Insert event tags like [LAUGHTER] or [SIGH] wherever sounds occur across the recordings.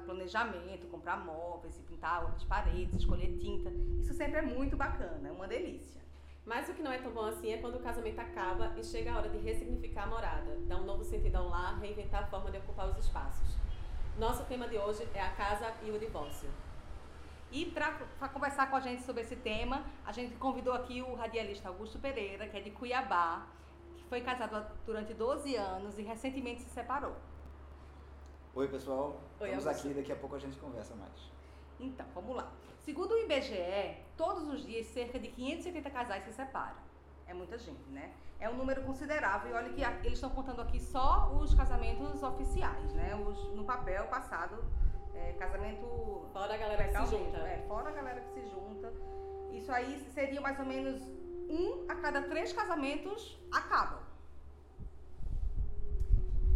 planejamento, comprar móveis e pintar as paredes, escolher tinta. Isso sempre é muito bacana, é uma delícia. Mas o que não é tão bom assim é quando o casamento acaba e chega a hora de ressignificar a morada, dar um novo sentido ao lar, reinventar a forma de ocupar os espaços. Nosso tema de hoje é a casa e o divórcio. E para conversar com a gente sobre esse tema, a gente convidou aqui o radialista Augusto Pereira, que é de Cuiabá, que foi casado durante 12 anos e recentemente se separou. Oi, pessoal. Oi, Estamos Augusto. aqui, daqui a pouco a gente conversa mais. Então, vamos lá. Segundo o IBGE, todos os dias cerca de 580 casais se separam. É muita gente, né? É um número considerável. E olha que eles estão contando aqui só os casamentos oficiais, né? Os, no papel passado, é, casamento Fora a galera que se junta. É, fora a galera que se junta. Isso aí seria mais ou menos um a cada três casamentos acabam.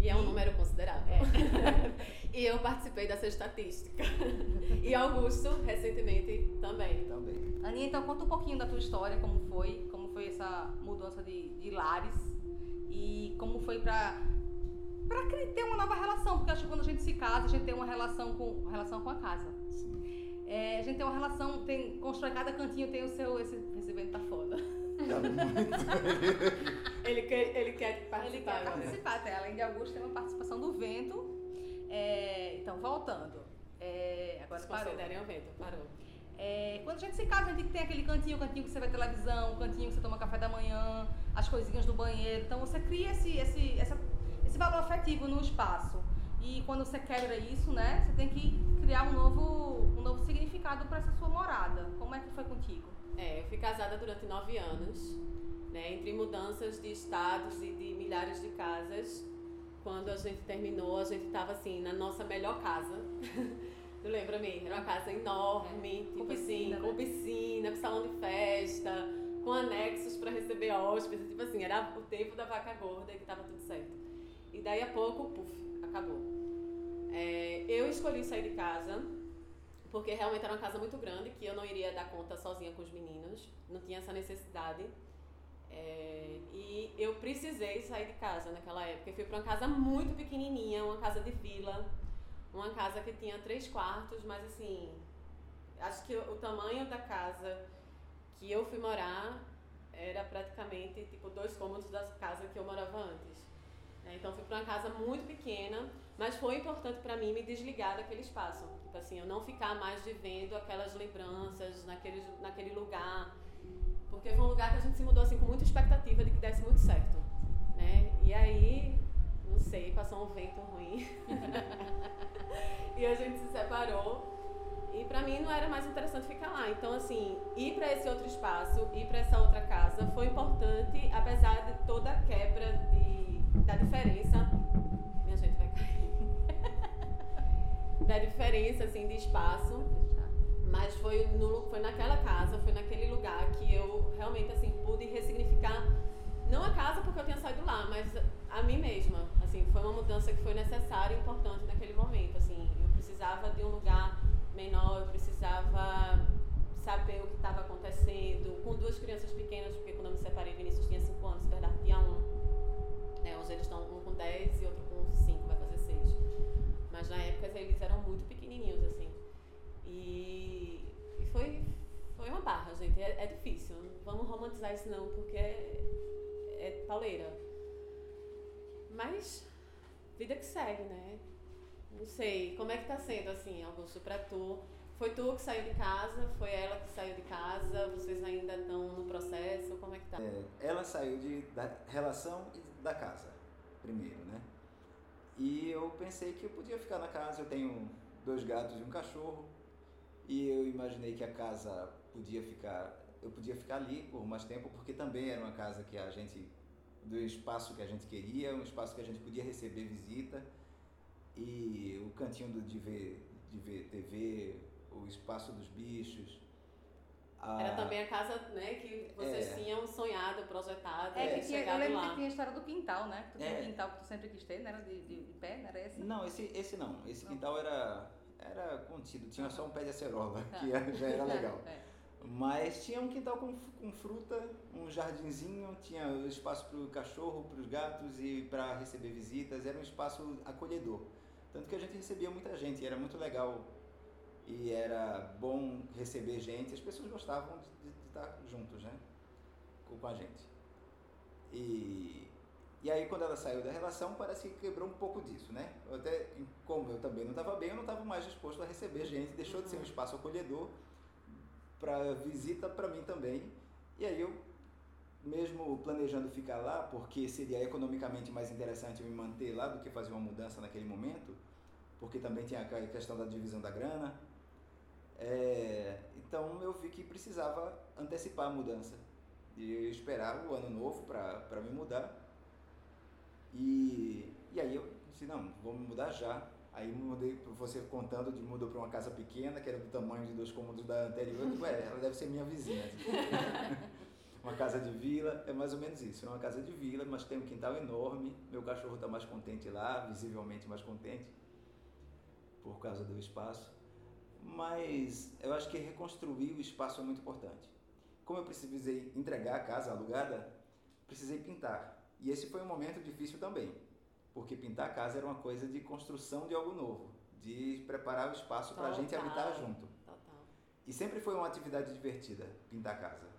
E é um número considerável. [LAUGHS] e eu participei dessa estatística. e Augusto, recentemente, também. Também. Aninha, então conta um pouquinho da tua história, como foi, como foi essa mudança de, de lares e como foi pra, pra cri- ter uma nova relação, porque acho que quando a gente se casa, a gente tem uma relação com, relação com a casa. Sim. É, a gente tem uma relação, tem, constrói cada cantinho tem o seu, esse, esse evento tá foda. Tá. Ele quer, ele quer participar. Ele quer participar, até além de Augusto, tem uma participação do vento. É, então, voltando. É, agora parou. Desconsiderem o vento, parou. É, quando a gente se casa, a gente tem aquele cantinho, o cantinho que você vê televisão, o cantinho que você toma café da manhã, as coisinhas do banheiro. Então você cria esse, esse, essa- esse valor afetivo no espaço. E quando você quebra isso, né, você tem que criar um novo, novo significado para essa sua morada. Como é que foi contigo? É, eu fui casada durante nove anos, né, entre mudanças de estados e de milhares de casas. Quando a gente terminou, a gente tava assim, na nossa melhor casa. [LAUGHS] Tu lembra me Era uma casa enorme, É. tipo Com piscina, assim, né? com piscina, com salão de festa, com anexos para receber hóspedes, tipo assim, era o tempo da vaca gorda e que tava tudo certo. E daí a pouco, puf, acabou. É, eu escolhi sair de casa porque realmente era uma casa muito grande que eu não iria dar conta sozinha com os meninos, não tinha essa necessidade. É, e eu precisei sair de casa naquela época. Eu fui para uma casa muito pequenininha, uma casa de vila, uma casa que tinha três quartos, mas assim, acho que o, tamanho da casa que eu fui morar era praticamente tipo dois cômodos da casa que eu morava antes. né? Então fui para uma casa muito pequena, mas foi importante para mim me desligar daquele espaço. Tipo assim, eu não ficar mais vivendo aquelas lembranças naquele, naquele lugar. Porque foi um lugar que a gente se mudou assim com muita expectativa de que desse muito certo, né? E aí, não sei, passou um vento ruim. [LAUGHS] e a gente se separou. E pra mim não era mais interessante ficar lá. Então, assim, ir pra esse outro espaço, ir pra essa outra casa foi importante, apesar de toda a quebra de, da diferença. Da diferença, assim, de espaço. Mas foi, no, foi naquela casa, foi naquele lugar que eu realmente assim pude ressignificar não a casa porque eu tinha saído lá, mas a mim mesma. Assim, foi uma mudança que foi necessária e importante naquele momento. Assim, eu precisava de um lugar menor, eu precisava saber o que estava acontecendo com duas crianças pequenas, porque quando eu me separei, Vinícius tinha 5 anos, Bernardo tinha 1. Um. Né, hoje eles estão um com 10 e outro com 5, vai fazer 6. Mas na época eles eram muito pequenininhos, assim. E, e foi, foi uma barra, gente. É, é difícil. Vamos romantizar isso não, porque é, é pauleira. Mas vida que segue, né? Não sei, como é que tá sendo assim, Augusto, pra tu? Foi tu que saiu de casa? Foi ela que saiu de casa? Vocês ainda estão no processo? Como é que tá? É, ela saiu de, da relação e da casa, primeiro, né? E eu pensei que eu podia ficar na casa. Eu tenho dois gatos e um cachorro. E eu imaginei que a casa podia ficar. Eu podia ficar ali por mais tempo, porque também era uma casa que a gente. do espaço que a gente queria, um espaço que a gente podia receber visita. E o cantinho do, de, ver, de ver TV, o espaço dos bichos. A- Era também a casa, né, que vocês É. tinham sonhado, projetado, É, que tinha, eu lembro lá. que tinha a história do quintal, né? Que tu tinha É. um quintal que tu sempre quis ter, não era de, de, de pé, não era esse? Não, esse, esse não. Esse Não. quintal era, era contido, tinha só um pé de acerola, Tá. que já era [LAUGHS] legal. É. Mas tinha um quintal com, com fruta, um jardinzinho, tinha espaço para o cachorro, para os gatos e para receber visitas. Era um espaço acolhedor. Tanto que a gente recebia muita gente, era muito legal e era bom receber gente. As pessoas gostavam de, de estar juntos, né? Com, com a gente. E, e aí, quando ela saiu da relação, parece que quebrou um pouco disso, né? Eu até, como eu também não estava bem, eu não estava mais disposto a receber gente, deixou de ser um uhum. espaço acolhedor para visita para mim também. E aí eu, mesmo planejando ficar lá, porque seria economicamente mais interessante eu me manter lá do que fazer uma mudança naquele momento, porque também tinha a questão da divisão da grana. É, então eu vi que precisava antecipar a mudança e esperar o ano novo para me mudar. E, e aí eu disse, não, vou me mudar já. Aí mudei, você contando, de mudou para uma casa pequena, que era do tamanho de dois cômodos da anterior. É, ela deve ser minha vizinha. [LAUGHS] uma casa de vila, é mais ou menos isso. É uma casa de vila, mas tem um quintal enorme. Meu cachorro está mais contente lá, visivelmente mais contente, por causa do espaço. Mas eu acho que reconstruir o espaço é muito importante. Como eu precisei entregar a casa alugada, precisei pintar. E esse foi um momento difícil também porque pintar a casa era uma coisa de construção de algo novo, de preparar o espaço para a gente habitar junto. Total. E sempre foi uma atividade divertida, pintar a casa.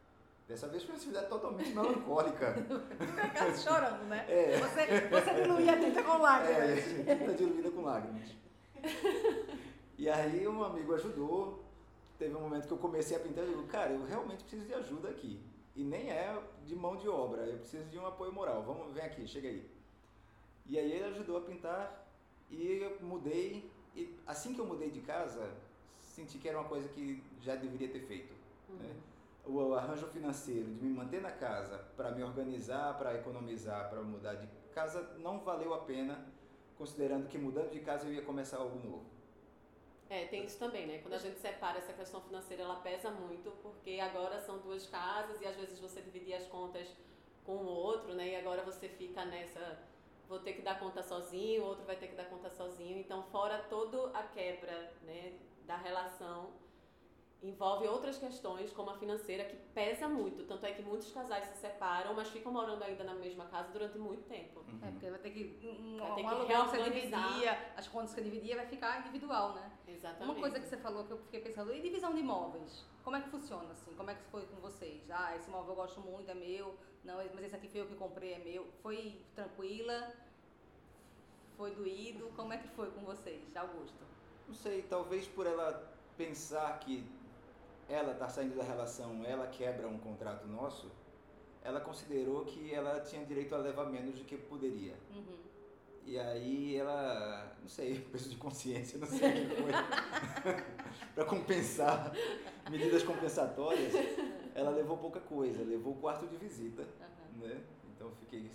Dessa vez foi uma atividade totalmente melancólica. [LAUGHS] Pintar a casa chorando, né? É. Você, você diluía a tinta com lágrimas. É, tinta diluída com lágrimas. [LAUGHS] E aí um amigo ajudou, teve um momento que eu comecei a pintar e eu digo, cara, eu realmente preciso de ajuda aqui. E nem é de mão de obra, eu preciso de um apoio moral. Vamos, vem aqui, chega aí. E aí ele ajudou a pintar e eu mudei. E assim que eu mudei de casa, senti que era uma coisa que já deveria ter feito. Uhum. Né? O arranjo financeiro de me manter na casa para me organizar, para economizar, para mudar de casa não valeu a pena, considerando que mudando de casa eu ia começar algo novo. É, tem isso também, né? Quando a gente separa essa questão financeira, ela pesa muito, porque agora são duas casas e às vezes você dividir as contas com o outro, né? E agora você fica nessa vou ter que dar conta sozinho, o outro vai ter que dar conta sozinho. Então, fora toda a quebra né, da relação, envolve outras questões, como a financeira, que pesa muito. Tanto é que muitos casais se separam, mas ficam morando ainda na mesma casa durante muito tempo. Uhum. É, porque vai ter que. Um, vai ter um que reorganizar. as contas que você dividia vai ficar individual, né? Exatamente. Uma coisa que você falou que eu fiquei pensando, e divisão de imóveis? Como é que funciona assim? Como é que foi com vocês? Ah, esse imóvel eu gosto muito, é meu. Não, mas esse aqui foi eu que comprei, é meu. Foi tranquila? Foi doído? Como é que foi com vocês, Augusto? Não sei, talvez por ela pensar que ela está saindo da relação, ela quebra um contrato nosso, ela considerou que ela tinha direito a levar menos do que poderia. Uhum. E aí ela, não sei, [LAUGHS] peso de consciência, não sei o que foi, [LAUGHS] para compensar, medidas compensatórias, ela levou pouca coisa, levou o quarto de visita, uhum. né? Então fiquei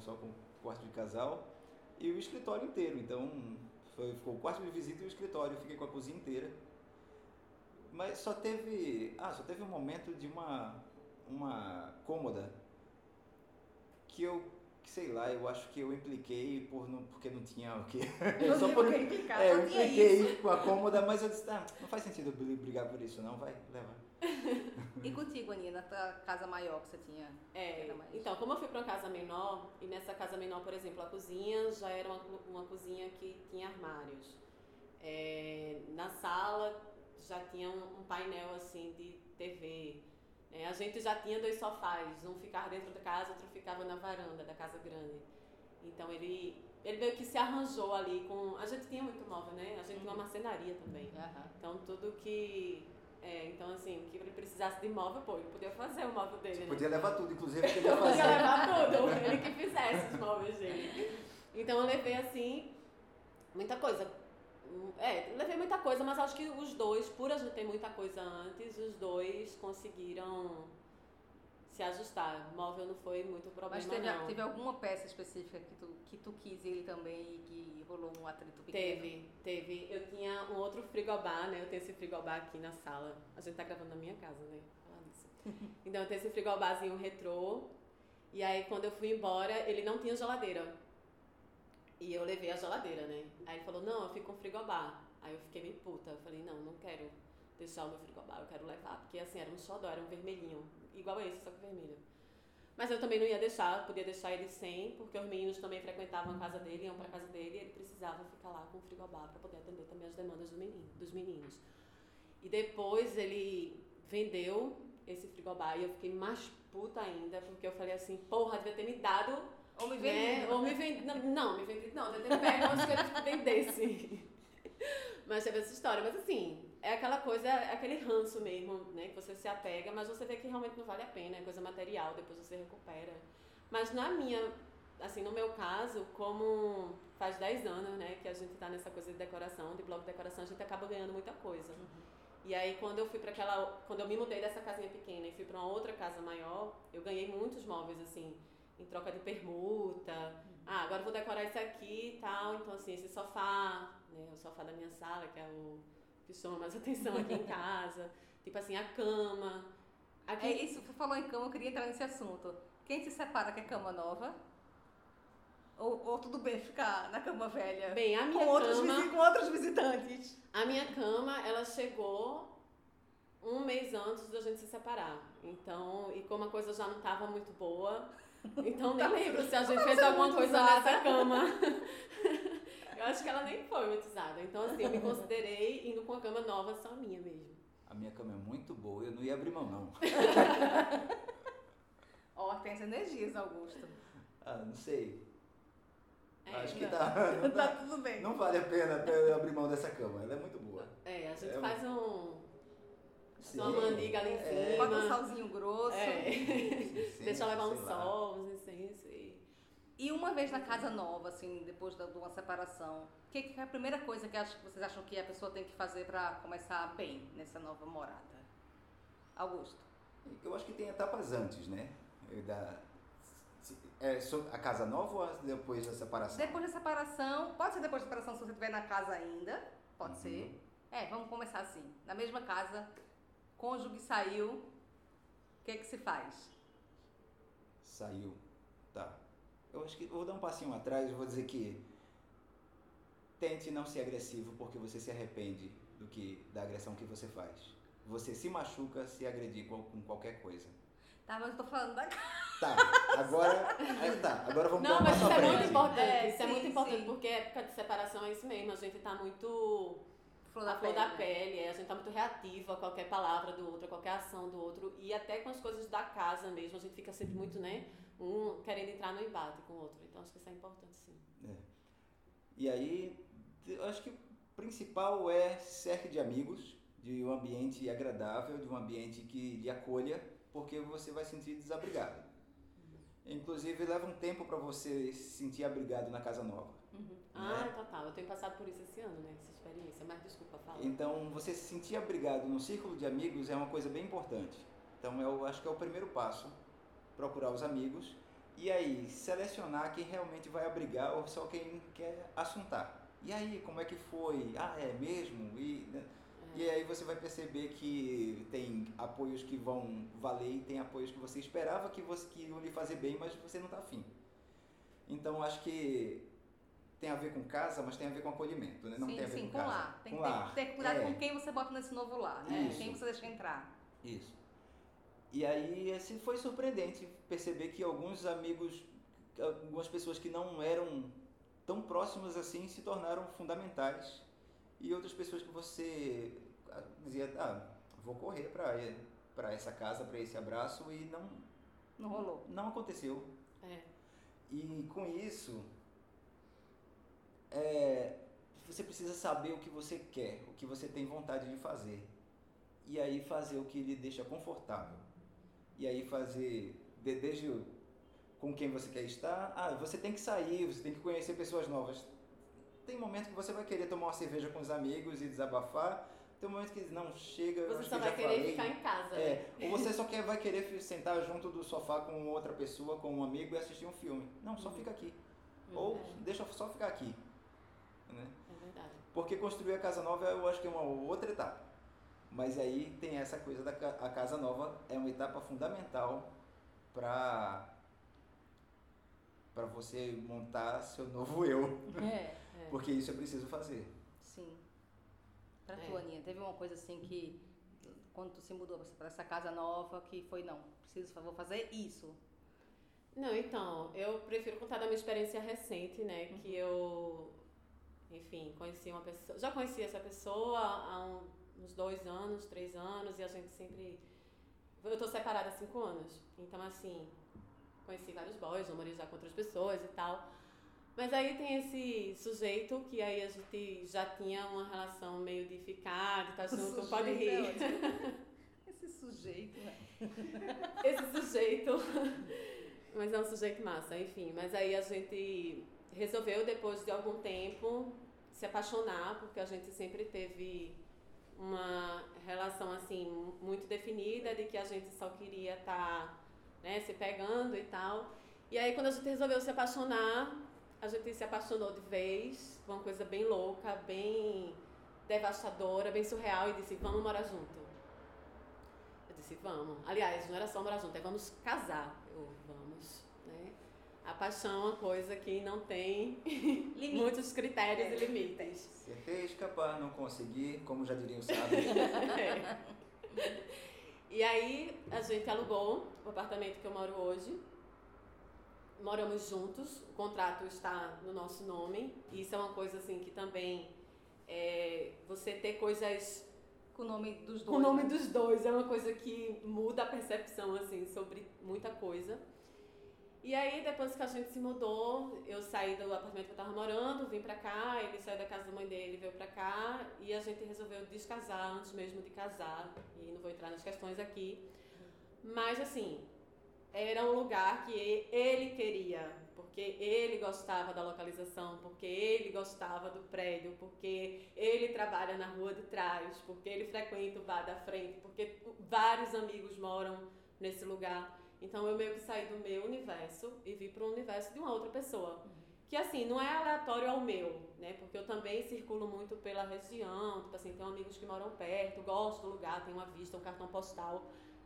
só com o quarto de casal e o escritório inteiro. Então foi, ficou o quarto de visita e o escritório, fiquei com a cozinha inteira. Mas só teve, ah, só teve um momento de uma uma cômoda que eu que sei lá, eu acho que eu impliquei por não, porque não tinha o quê? [LAUGHS] Só porque implicar, é, eu impliquei com a cômoda, mas eu disse, ah, não faz sentido brigar por isso, não, vai, leva. [LAUGHS] e contigo, Aninha, na tua casa maior que você tinha? É, então, como eu fui para uma casa menor, e nessa casa menor, por exemplo, a cozinha já era uma, uma cozinha que tinha armários. É, na sala já tinha um, um painel assim de TV. É, a gente já tinha dois sofás, um ficava dentro da casa, outro ficava na varanda da casa grande. Então ele, ele meio que se arranjou ali com. A gente tinha muito móvel, né? A gente uhum. tinha uma marcenaria também. Uhum. Então tudo que. É, então assim, que ele precisasse de móvel, pô, ele podia fazer o móvel dele. Né? Podia levar tudo, inclusive [LAUGHS] ele podia fazer. podia levar tudo, ele que fizesse os móveis dele. Então eu levei assim, muita coisa é, levei muita coisa, mas acho que os dois, por a gente ter muita coisa antes, os dois conseguiram se ajustar. O móvel não foi muito problema, Mas teve, não. teve alguma peça específica que tu, que tu quis ele também e que rolou um atrito pequeno? Teve, teve. Eu tinha um outro frigobar, né? Eu tenho esse frigobar aqui na sala. A gente tá gravando na minha casa, né? [LAUGHS] Então eu tenho esse frigobarzinho retrô. E aí quando eu fui embora, ele não tinha geladeira. E eu levei a geladeira, né? Aí ele falou, não, eu fico com frigobar. Aí eu fiquei meio puta. Eu falei, não, não quero deixar o meu frigobar, eu quero levar. Porque assim, era um xodó, era um vermelhinho, igual esse, só que vermelho. Mas eu também não ia deixar, podia deixar ele sem, porque os meninos também frequentavam a casa dele, iam para casa dele, e ele precisava ficar lá com o frigobar para poder atender também as demandas do menino, dos meninos. E depois ele vendeu esse frigobar e eu fiquei mais puta ainda, porque eu falei assim, porra, devia ter me dado. Ou me né? vendido. Ou me vendi. Não, não, me vendi. Não, devia ter pego antes que vendesse. Mas teve essa história. Mas assim, é aquela coisa, é aquele ranço mesmo, né? Que você se apega, mas você vê que realmente não vale a pena, é coisa material, depois você recupera. Mas na minha, assim, no meu caso, como faz 10 anos, né, que a gente tá nessa coisa de decoração, de bloco de decoração, a gente acaba ganhando muita coisa. E aí quando eu fui para aquela, quando eu me mudei dessa casinha pequena e fui para uma outra casa maior, eu ganhei muitos móveis assim, em troca de permuta. Ah, agora vou decorar isso aqui e tal, então assim, esse sofá, né, o sofá da minha sala, que é o que chama mais [LAUGHS] atenção aqui em [LAUGHS] casa, tipo assim, a cama. Aqui, É isso, você falou em cama, eu queria entrar nesse assunto. Quem se separa quer cama nova? Ou, ou tudo bem ficar na cama velha? Bem, a minha com, outros cama, com outros visitantes. a minha cama, ela chegou um mês antes da gente se separar. Então, e como a coisa já não estava muito boa, então nem Tá lembro se a gente Tava fez alguma coisa usada. nessa cama. [LAUGHS] eu acho que ela nem foi muito usada. Então, assim, eu me considerei indo com a cama nova só minha mesmo. A minha cama é muito boa, eu não ia abrir mão, não. [LAUGHS] Ó, tem as energias, Augusto. Ah, não sei. É, Acho que [LAUGHS] não. tá. tá tudo bem. Não vale a pena até eu abrir mão dessa cama, ela é muito boa. É, a gente É, faz um. Sim, Uma mandiga ali em é, cima. Bota um salzinho grosso. É. sim, Deixa levar um sol, uns incensos e. E uma vez na casa nova, assim, depois da- de uma separação, o que, que é a primeira coisa que acho- vocês acham que a pessoa tem que fazer pra começar bem nessa nova morada? Augusto. Eu acho que tem etapas antes, né? Da, é a casa nova ou depois da separação? Depois da separação, pode ser depois da separação se você estiver na casa ainda, pode Uhum. ser. É, vamos começar assim. Na mesma casa, cônjuge saiu, o que que se faz? Saiu. Tá. Eu acho que eu vou dar um passinho atrás, eu vou dizer que tente não ser agressivo porque você se arrepende do que da agressão que você faz. Você se machuca se agredir com, com qualquer coisa. Tá, mas eu tô falando da casa. [LAUGHS] Tá, agora. é, tá, agora vamos Não, dar um mas passo isso é muito importante. É, isso é muito importante, sim. porque época de separação é isso mesmo. A gente tá muito. Flor a da flor pele. da pele, é, a gente tá muito reativo a qualquer palavra do outro, a qualquer ação do outro. E até com as coisas da casa mesmo, a gente fica sempre muito, né? Um querendo entrar no embate com o outro. Então acho que isso é importante, sim. E aí, eu acho que o principal é cerque de amigos, de um ambiente agradável, de um ambiente que lhe acolha, porque você vai sentir desabrigado. Inclusive, leva um tempo para você se sentir abrigado na casa nova. Uhum. Ah, total. Eu tenho passado por isso esse ano, né? Essa experiência. Mas desculpa, fala. Então, você se sentir abrigado no círculo de amigos é uma coisa bem importante. Então, eu acho que é o primeiro passo, procurar os amigos e aí selecionar quem realmente vai abrigar ou só quem quer assuntar. E aí, como é que foi? Ah, é mesmo? E, né? e aí você vai perceber que tem apoios que vão valer e tem apoios que você esperava que, você, que iam lhe fazer bem, mas você não está afim. Então, acho que tem a ver com casa, mas tem a ver com acolhimento, né? Não sim, tem a ver sim, com com casa. lar. Tem com que ter, cuidado É. com quem você bota nesse novo lar, né? Isso. Quem você deixa entrar. Isso. E aí, assim, foi surpreendente perceber que alguns amigos, algumas pessoas que não eram tão próximas assim, se tornaram fundamentais. E outras pessoas que você ah, dizia, ah, vou correr para essa casa, para esse abraço, e não, Não rolou. não aconteceu. É. E com isso, é, você precisa saber o que você quer, o que você tem vontade de fazer. E aí fazer o que lhe deixa confortável. E aí fazer, de- desde com quem você quer estar, ah, você tem que sair, você tem que conhecer pessoas novas. Tem momento que você vai querer tomar uma cerveja com os amigos e desabafar. Tem momento que não chega, Você só que vai querer falei. ficar em casa. né? É, ou você só [LAUGHS] quer, vai querer sentar junto do sofá com outra pessoa, com um amigo e assistir um filme. Não, só Uhum. fica aqui. Hum, Ou deixa só ficar aqui. Né? é verdade. Porque construir a casa nova eu acho que é uma outra etapa. Mas aí tem essa coisa da a casa nova é uma etapa fundamental para para você montar seu novo eu, É, [LAUGHS] porque isso é preciso fazer. sim. Pra É. tu, Aninha, teve uma coisa assim que, quando tu se mudou pra essa casa nova, que foi, não, preciso, vou fazer isso. Não, então, eu prefiro contar da minha experiência recente, né? Uhum. Que eu, enfim, conheci uma pessoa. Já conheci essa pessoa há um- uns dois anos, três anos, e a gente sempre. Eu tô separada há cinco anos. Então, assim, conheci vários boys, namorei já com outras pessoas e tal. Mas aí tem esse sujeito que aí a gente já tinha uma relação meio de ficar, de estar junto, pode é rir. Esse sujeito, né? [LAUGHS] esse sujeito. Mas é um sujeito massa, enfim. Mas aí a gente resolveu, depois de algum tempo, se apaixonar, porque a gente sempre teve uma relação assim muito definida de que a gente só queria estar né, se pegando e tal. E aí quando a gente resolveu se apaixonar, a gente se apaixonou de vez, uma coisa bem louca, bem devastadora, bem surreal e disse, vamos morar junto. Eu disse, vamos. Aliás, não era só morar junto, é vamos casar. Eu, vamos, né? A paixão é uma coisa que não tem [LAUGHS] muitos critérios É. e limites. Tentei escapar, não consegui, como já diriam os sábios. [LAUGHS] É. E aí a gente alugou o apartamento que eu moro hoje. Moramos juntos, o contrato está no nosso nome. Isso é uma coisa assim que também é, você ter coisas Com o nome dos dois. com o nome né? dos dois é uma coisa que muda a percepção assim sobre muita coisa. E aí depois que a gente se mudou, eu saí do apartamento que eu tava morando, vim pra cá, ele saiu da casa da mãe dele, veio pra cá e a gente resolveu descasar antes mesmo de casar. E não vou entrar nas questões aqui. Mas assim, era um lugar que ele queria, porque ele gostava da localização, porque ele gostava do prédio, porque ele trabalha na rua de trás, porque ele frequenta o bar da frente, porque vários amigos moram nesse lugar. Então eu meio que saí do meu universo e vi para o universo de uma outra pessoa. Que assim, não é aleatório ao meu, né? Porque eu também circulo muito pela região, tipo assim, tenho amigos que moram perto, gosto do lugar, tenho uma vista, um cartão postal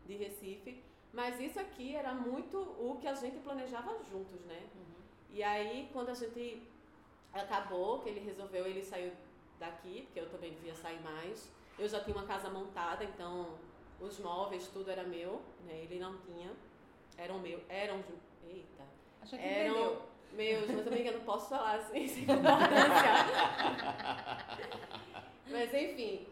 de Recife. Mas isso aqui era muito o que a gente planejava juntos, né? E aí, quando a gente acabou, que ele resolveu, ele saiu daqui, porque eu também devia sair mais. Eu já tinha uma casa montada, então os móveis, tudo era meu, né? Ele não tinha. Eram meu, eram Eita. A gente Eram entendeu. meus, mas amiga, eu não posso falar assim, sem [LAUGHS] concordância. mas enfim.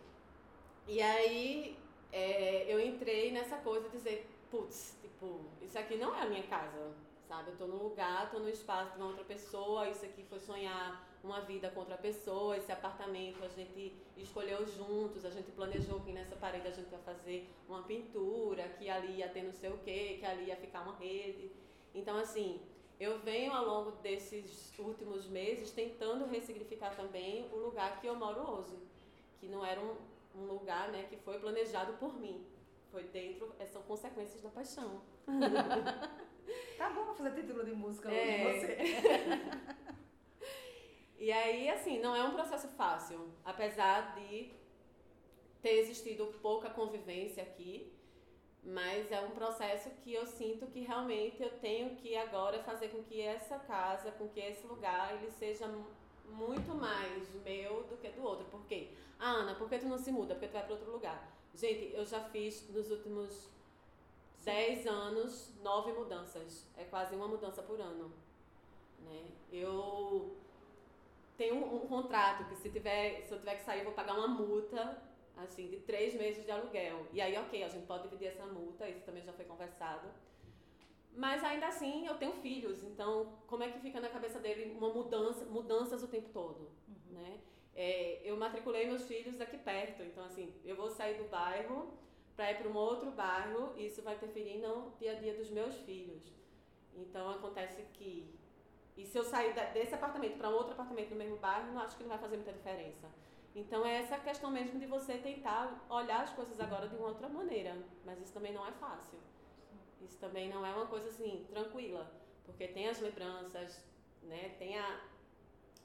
E aí é, eu entrei nessa coisa de dizer, putz, tipo, isso aqui não é a minha casa, sabe? Eu tô num lugar, tô no espaço de uma outra pessoa, isso aqui foi sonhar uma vida com outra pessoa, esse apartamento a gente escolheu juntos, a gente planejou que nessa parede a gente ia fazer uma pintura, que ali ia ter não sei o quê, que ali ia ficar uma rede. Então, assim, eu venho ao longo desses últimos meses tentando ressignificar também o lugar que eu moro hoje, que não era um, um lugar né, que foi planejado por mim. Foi dentro, são consequências da paixão. [LAUGHS] Tá bom fazer título de música É. hoje, você. [LAUGHS] E aí, assim, não é um processo fácil, apesar de ter existido pouca convivência aqui, mas é um processo que eu sinto que realmente eu tenho que agora fazer com que essa casa, com que esse lugar, ele seja mu- muito mais meu do que do outro. Por quê? Ah, Ana, por que tu não se muda? Porque tu vai para outro lugar. Gente, eu já fiz nos últimos 10 anos nove mudanças. É quase uma mudança por ano. Né? Eu tenho um, um contrato que se, tiver, se eu tiver que sair, eu vou pagar uma multa assim, de três meses de aluguel. E aí, ok, a gente pode dividir essa multa, isso também já foi conversado. Mas ainda assim, eu tenho filhos, então como é que fica na cabeça dele uma mudança, mudanças o tempo todo, né? É, eu matriculei meus filhos aqui perto, então assim, eu vou sair do bairro para ir para um outro bairro e isso vai interferir no dia a dia dos meus filhos. Então acontece que e se eu sair desse apartamento para um outro apartamento no mesmo bairro, não acho que não vai fazer muita diferença. Então é essa questão mesmo de você tentar olhar as coisas agora de uma outra maneira, mas isso também não é fácil. Isso também não é uma coisa assim tranquila, porque tem as lembranças, né? Tem a,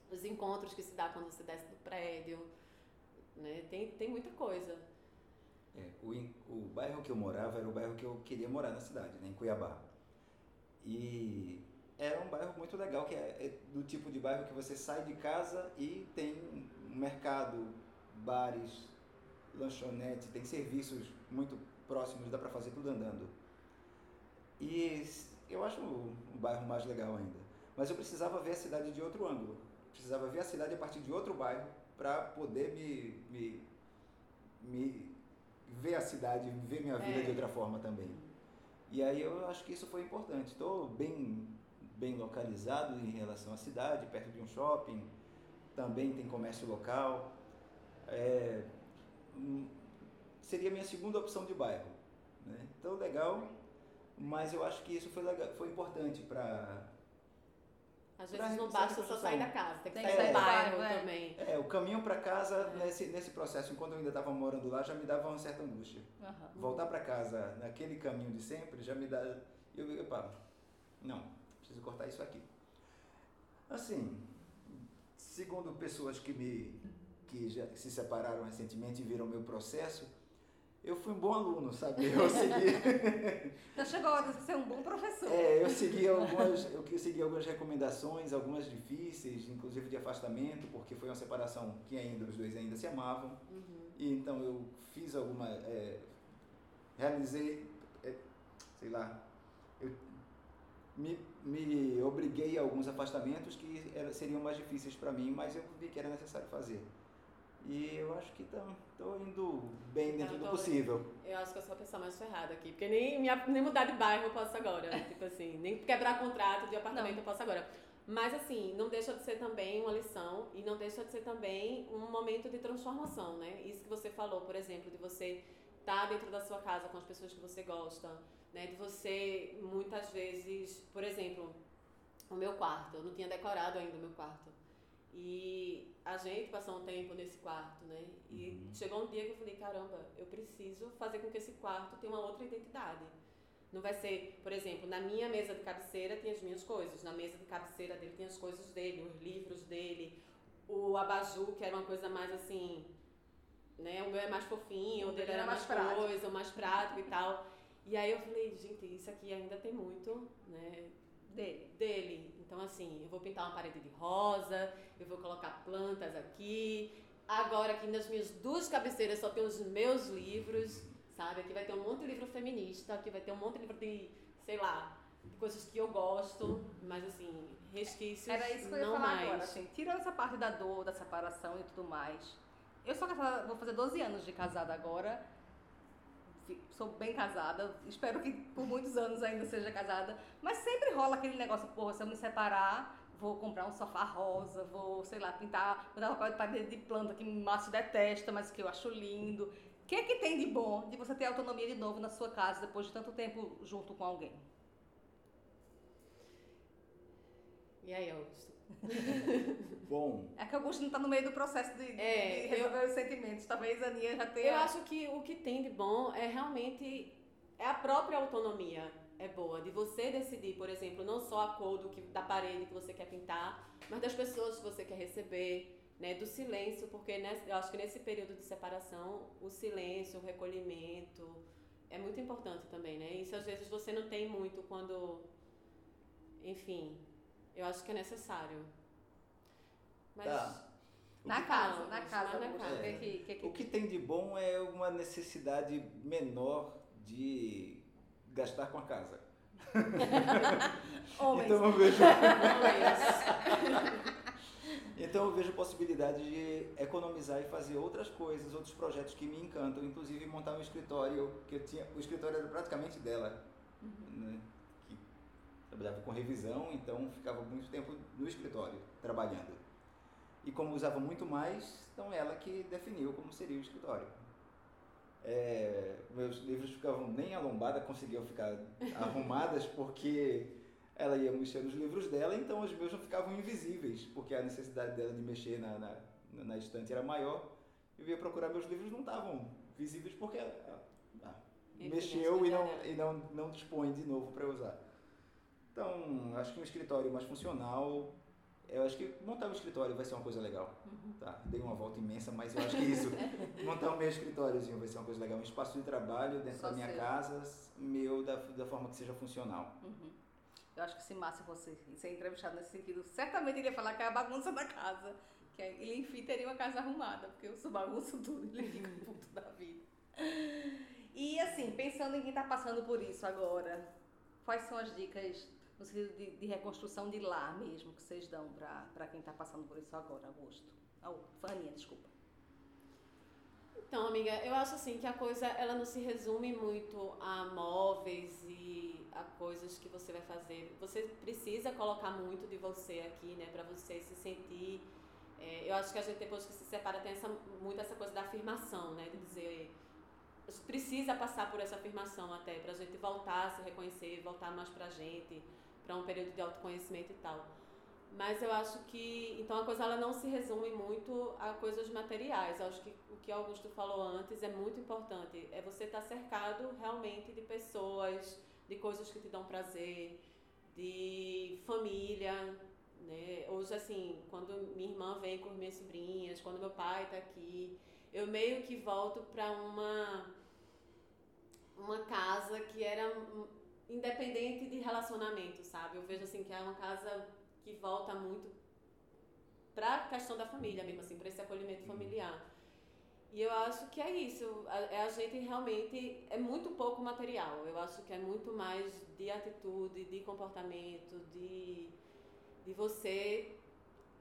os encontros que se dá quando você desce do prédio, né? Tem tem muita coisa. É, o, o bairro que eu morava era o bairro que eu queria morar na cidade, né, em Cuiabá. E era um bairro muito legal, que é, é do tipo de bairro que você sai de casa e tem um mercado, bares, lanchonete, tem serviços muito próximos, dá para fazer tudo andando. E eu acho o, bairro mais legal ainda. Mas eu precisava ver a cidade de outro ângulo. Precisava ver a cidade a partir de outro bairro para poder me, me, me ver a cidade, ver minha vida é. de outra forma também. E aí eu acho que isso foi importante. Estou bem, bem localizado em relação à cidade, perto de um shopping, também tem comércio local. É, hum, seria a minha segunda opção de bairro. Né? Então, legal, mas eu acho que isso foi, legal, foi importante para às vezes não basta só sair da casa, tem que tem sair do bairro é. também. É, o caminho para casa, é. nesse, nesse processo, enquanto eu ainda estava morando lá, já me dava uma certa angústia. Uhum. Voltar para casa naquele caminho de sempre já me dá. Eu digo, opa, não, preciso cortar isso aqui. Assim, segundo pessoas que me que já se separaram recentemente e viram meu processo, eu fui um bom aluno, sabe? Eu segui. [LAUGHS] então chegou a hora de ser um bom professor. É, eu segui algumas, eu segui algumas recomendações, algumas difíceis, inclusive de afastamento, porque foi uma separação que ainda os dois ainda se amavam. Uhum. E então eu fiz alguma, é, realizei, é, sei lá, eu me, me obriguei a alguns afastamentos que era, seriam mais difíceis para mim, mas eu vi que era necessário fazer. E eu acho que estou indo bem dentro do possível. Eu acho que eu sou a pessoa mais ferrada aqui, porque nem, minha, nem mudar de bairro eu posso agora. tipo assim, nem quebrar contrato de apartamento não. eu posso agora. Mas assim, não deixa de ser também uma lição e não deixa de ser também um momento de transformação, né? Isso que você falou, por exemplo, de você estar tá dentro da sua casa com as pessoas que você gosta, né? De você muitas vezes, por exemplo, o meu quarto, eu não tinha decorado ainda o meu quarto. E a gente passou um tempo nesse quarto, né? E uhum. chegou um dia que eu falei, caramba, eu preciso fazer com que esse quarto tenha uma outra identidade. Não vai ser, por exemplo, na minha mesa de cabeceira tem as minhas coisas, na mesa de cabeceira dele tem as coisas dele, os livros dele, o abajur, que era uma coisa mais assim, né? O meu é mais fofinho, o dele era mais, mais coisa, mais prático e tal. E aí eu falei, gente, isso aqui ainda tem muito, né? Dele. Dele. Então, assim, eu vou pintar uma parede de rosa, eu vou colocar plantas aqui. Agora, aqui nas minhas duas cabeceiras só tem os meus livros, sabe? Aqui vai ter um monte de livro feminista, aqui vai ter um monte de livro de, sei lá, de coisas que eu gosto, mas assim, resquícios Era isso que eu ia não falar mais. agora, assim, tirando essa parte da dor, da separação e tudo mais. Eu sou casada, vou fazer 12 anos de casada agora sou bem casada, espero que por muitos anos ainda seja casada, mas sempre rola aquele negócio, porra, se eu me separar, vou comprar um sofá rosa, vou, sei lá, pintar, botar papel de parede de planta que Márcio detesta, mas que eu acho lindo. O que é que tem de bom de você ter autonomia de novo na sua casa depois de tanto tempo junto com alguém? E aí, Augusto? [LAUGHS] Bom. É que o Augusto não está no meio do processo de, é, de resolver eu, os sentimentos. Talvez a Aninha já tenha. Eu acho que o que tem de bom é realmente é a própria autonomia. É boa, de você decidir, por exemplo, não só a cor do que, da parede que você quer pintar, mas das pessoas que você quer receber, né, do silêncio, porque nesse, eu acho que nesse período de separação, o silêncio, o recolhimento é muito importante também, né? Isso às vezes você não tem muito quando, enfim, eu acho que é necessário. Mas. Tá. Na casa, na casa, na casa. É, que, que, que, o que tem de bom é uma necessidade menor de gastar com a casa. [LAUGHS] Homens. então eu vejo. [LAUGHS] então eu vejo possibilidade de economizar e fazer outras coisas, outros projetos que me encantam, inclusive montar um escritório que eu tinha, o escritório era praticamente dela. Uhum. Né? Trabalhava com revisão, então ficava muito tempo no escritório trabalhando. E como usava muito mais, então ela que definiu como seria o escritório. É, meus livros ficavam nem a lombada conseguiam ficar arrumadas [LAUGHS] porque ela ia mexer nos livros dela, então os meus não ficavam invisíveis, porque a necessidade dela de mexer na, na, na estante era maior. Eu ia procurar meus livros não estavam visíveis porque ela, ah, mexeu e, não, e não, não dispõe de novo para usar. Então, acho que um escritório mais funcional, eu acho que montar um escritório vai ser uma coisa legal. Uhum. Tá? Dei uma volta imensa, mas eu acho que isso, [LAUGHS] montar um meu escritóriozinho vai ser uma coisa legal. Um espaço de trabalho dentro Só da minha casa, meu, da, da forma que seja funcional. Uhum. Eu acho que se Márcio fosse ser entrevistado nesse sentido, certamente ele ia falar que é a bagunça da casa, que porque ele, enfim, teria uma casa arrumada, porque eu sou bagunço tudo, ele fica puto da vida. E assim, pensando em quem está passando por isso agora, quais são as dicas no sentido de, de reconstrução de lar mesmo que vocês dão para quem está passando por isso agora, Augusto? Oh, Faninha, desculpa. Então, amiga, eu acho assim que a coisa ela não se resume muito a móveis e a coisas que você vai fazer. Você precisa colocar muito de você aqui, né, para você se sentir. É, eu acho que a gente depois que se separa tem essa, muito essa coisa da afirmação, né, de dizer precisa passar por essa afirmação até para a gente voltar a se reconhecer, voltar mais para a gente, para um período de autoconhecimento e tal. Mas eu acho que então a coisa ela não se resume muito a coisas materiais. Eu acho que o que Augusto falou antes é muito importante. É você estar tá cercado realmente de pessoas, de coisas que te dão prazer, de família, né? Hoje assim, quando minha irmã vem com minhas sobrinhas, quando meu pai está aqui, eu meio que volto para uma uma casa que era independente de relacionamento, sabe? Eu vejo assim que é uma casa que volta muito para a questão da família mesmo, assim, para esse acolhimento familiar. E eu acho que é isso, é a gente realmente, é muito pouco material, eu acho que é muito mais de atitude, de comportamento, de, de você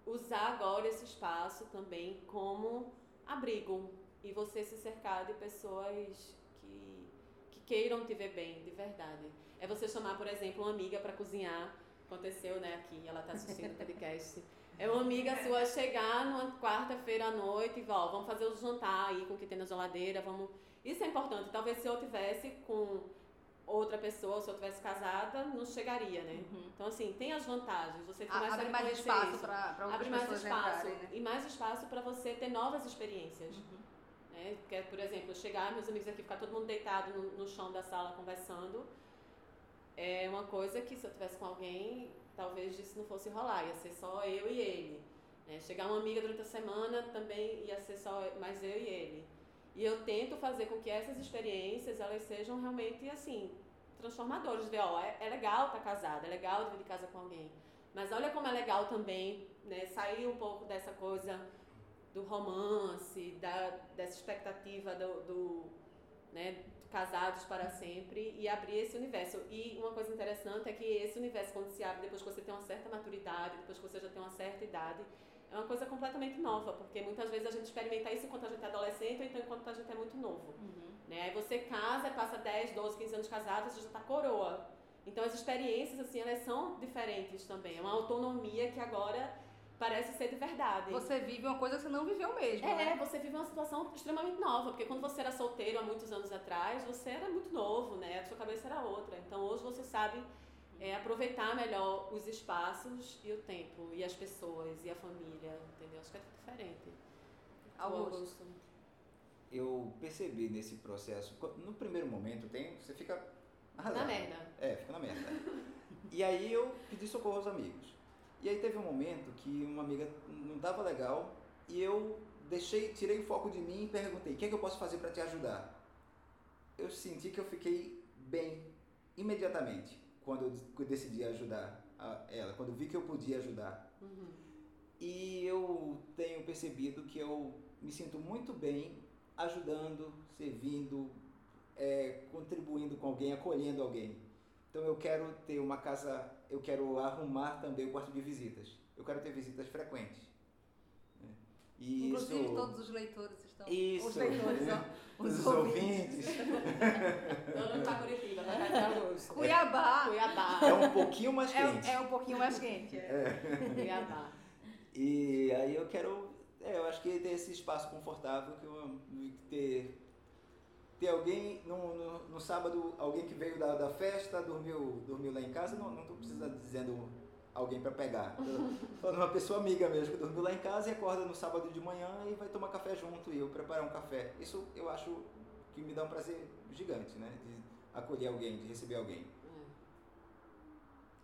usar agora esse espaço também como abrigo e você se cercar de pessoas que, que queiram te ver bem, de verdade. É você chamar, por exemplo, uma amiga para cozinhar aconteceu, né, aqui, ela está assistindo o podcast. É uma amiga sua chegar numa quarta-feira à noite e ó, vamos fazer o jantar aí com o que tem na geladeira, vamos... Isso é importante. Talvez se eu tivesse com outra pessoa, se eu tivesse casada, não chegaria, né? Uhum. Então, assim, tem as vantagens. Você começa Abre a mais espaço para Abre mais espaço. Entrarem, né? E mais espaço para você ter novas experiências. Uhum. Né? Porque, por exemplo, chegar, meus amigos aqui, ficar todo mundo deitado no, no chão da sala conversando é uma coisa que se eu tivesse com alguém, talvez isso não fosse rolar, ia ser só eu e ele. Né? Chegar uma amiga durante a semana também ia ser só mais eu e ele. E eu tento fazer com que essas experiências elas sejam realmente assim transformadoras. Ver, ó, é, é legal estar tá casada, é legal dividir casa com alguém, mas olha como é legal também, né, sair um pouco dessa coisa do romance, da, dessa expectativa do, do né, casados para sempre e abrir esse universo. E uma coisa interessante é que esse universo, quando se abre depois que você tem uma certa maturidade, depois que você já tem uma certa idade, é uma coisa completamente nova, porque muitas vezes a gente experimenta isso enquanto a gente é adolescente ou então enquanto a gente é muito novo. Uhum. Né? Aí você casa, passa 10, 12, 15 anos casado, você já está coroa. Então as experiências, assim, elas são diferentes também. É uma autonomia que agora parece ser de verdade. Você vive uma coisa que você não viveu mesmo. É, né? você vive uma situação extremamente nova, porque quando você era solteiro há muitos anos atrás, você era muito novo, né? A sua cabeça era outra. Então hoje você sabe é, aproveitar melhor os espaços e o tempo, e as pessoas, e a família, entendeu? Acho que é diferente. Augusto. Eu percebi nesse processo, no primeiro momento tem, você fica arrasado. Na merda. É, fica na merda. [LAUGHS] e aí eu pedi socorro aos amigos. E aí teve um momento que uma amiga não estava legal e eu deixei, tirei o foco de mim e perguntei: "O que é que eu posso fazer para te ajudar?" Eu senti que eu fiquei bem imediatamente quando eu decidi ajudar ela, quando vi que eu podia ajudar. Uhum. E eu tenho percebido que eu me sinto muito bem ajudando, servindo, é, contribuindo com alguém, acolhendo alguém. Então eu quero ter uma casa, eu quero arrumar também o quarto de visitas. Eu quero ter visitas frequentes. Né? E Inclusive isso, todos os leitores estão. Isso, os leitores, ó, [LAUGHS] os, os ouvintes. Todo mundo para Curitiba, para Cuiabá. Cuiabá. É um pouquinho mais quente. É, é um pouquinho mais quente. É. é. Cuiabá. E aí eu quero, é, eu acho que ter esse espaço confortável que eu ter ter alguém no, no, no, sábado, alguém que veio da, da festa, dormiu, dormiu lá em casa, não, não tô precisando dizendo alguém para pegar. [LAUGHS] Falando uma pessoa amiga mesmo, que dormiu lá em casa e acorda no sábado de manhã e vai tomar café junto e eu preparar um café. Isso eu acho que me dá um prazer gigante, né? De acolher alguém, de receber alguém.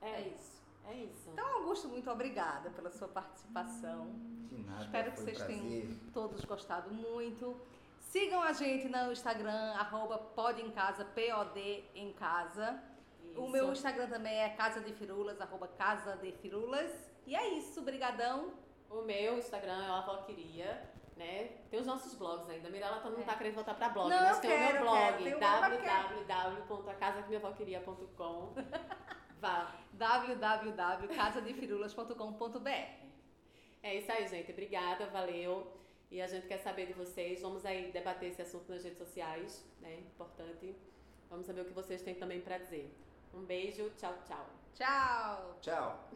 É, é isso. É isso. Então, Augusto, muito obrigada pela sua participação. De nada. Espero que vocês tenham todos gostado muito. Sigam a gente no Instagram, arroba em casa, P-O-D em casa. Isso. O meu Instagram também é Casa de Firulas, arroba Casa de Firulas. E é isso, brigadão O meu Instagram é o Avó Queria, né? Tem os nossos blogs ainda. Mirella tá, não É. tá querendo voltar pra blog, Não, mas tem o quero, meu blog, o meu www.acasaquemiavóqueria.com. [LAUGHS] Vá. www.casadefirulas.com.br É isso aí, gente. Obrigada, valeu. E a gente quer saber de vocês. Vamos aí debater esse assunto nas redes sociais, né? Importante. Vamos saber o que vocês têm também pra dizer. Um beijo, tchau, tchau. Tchau! Tchau.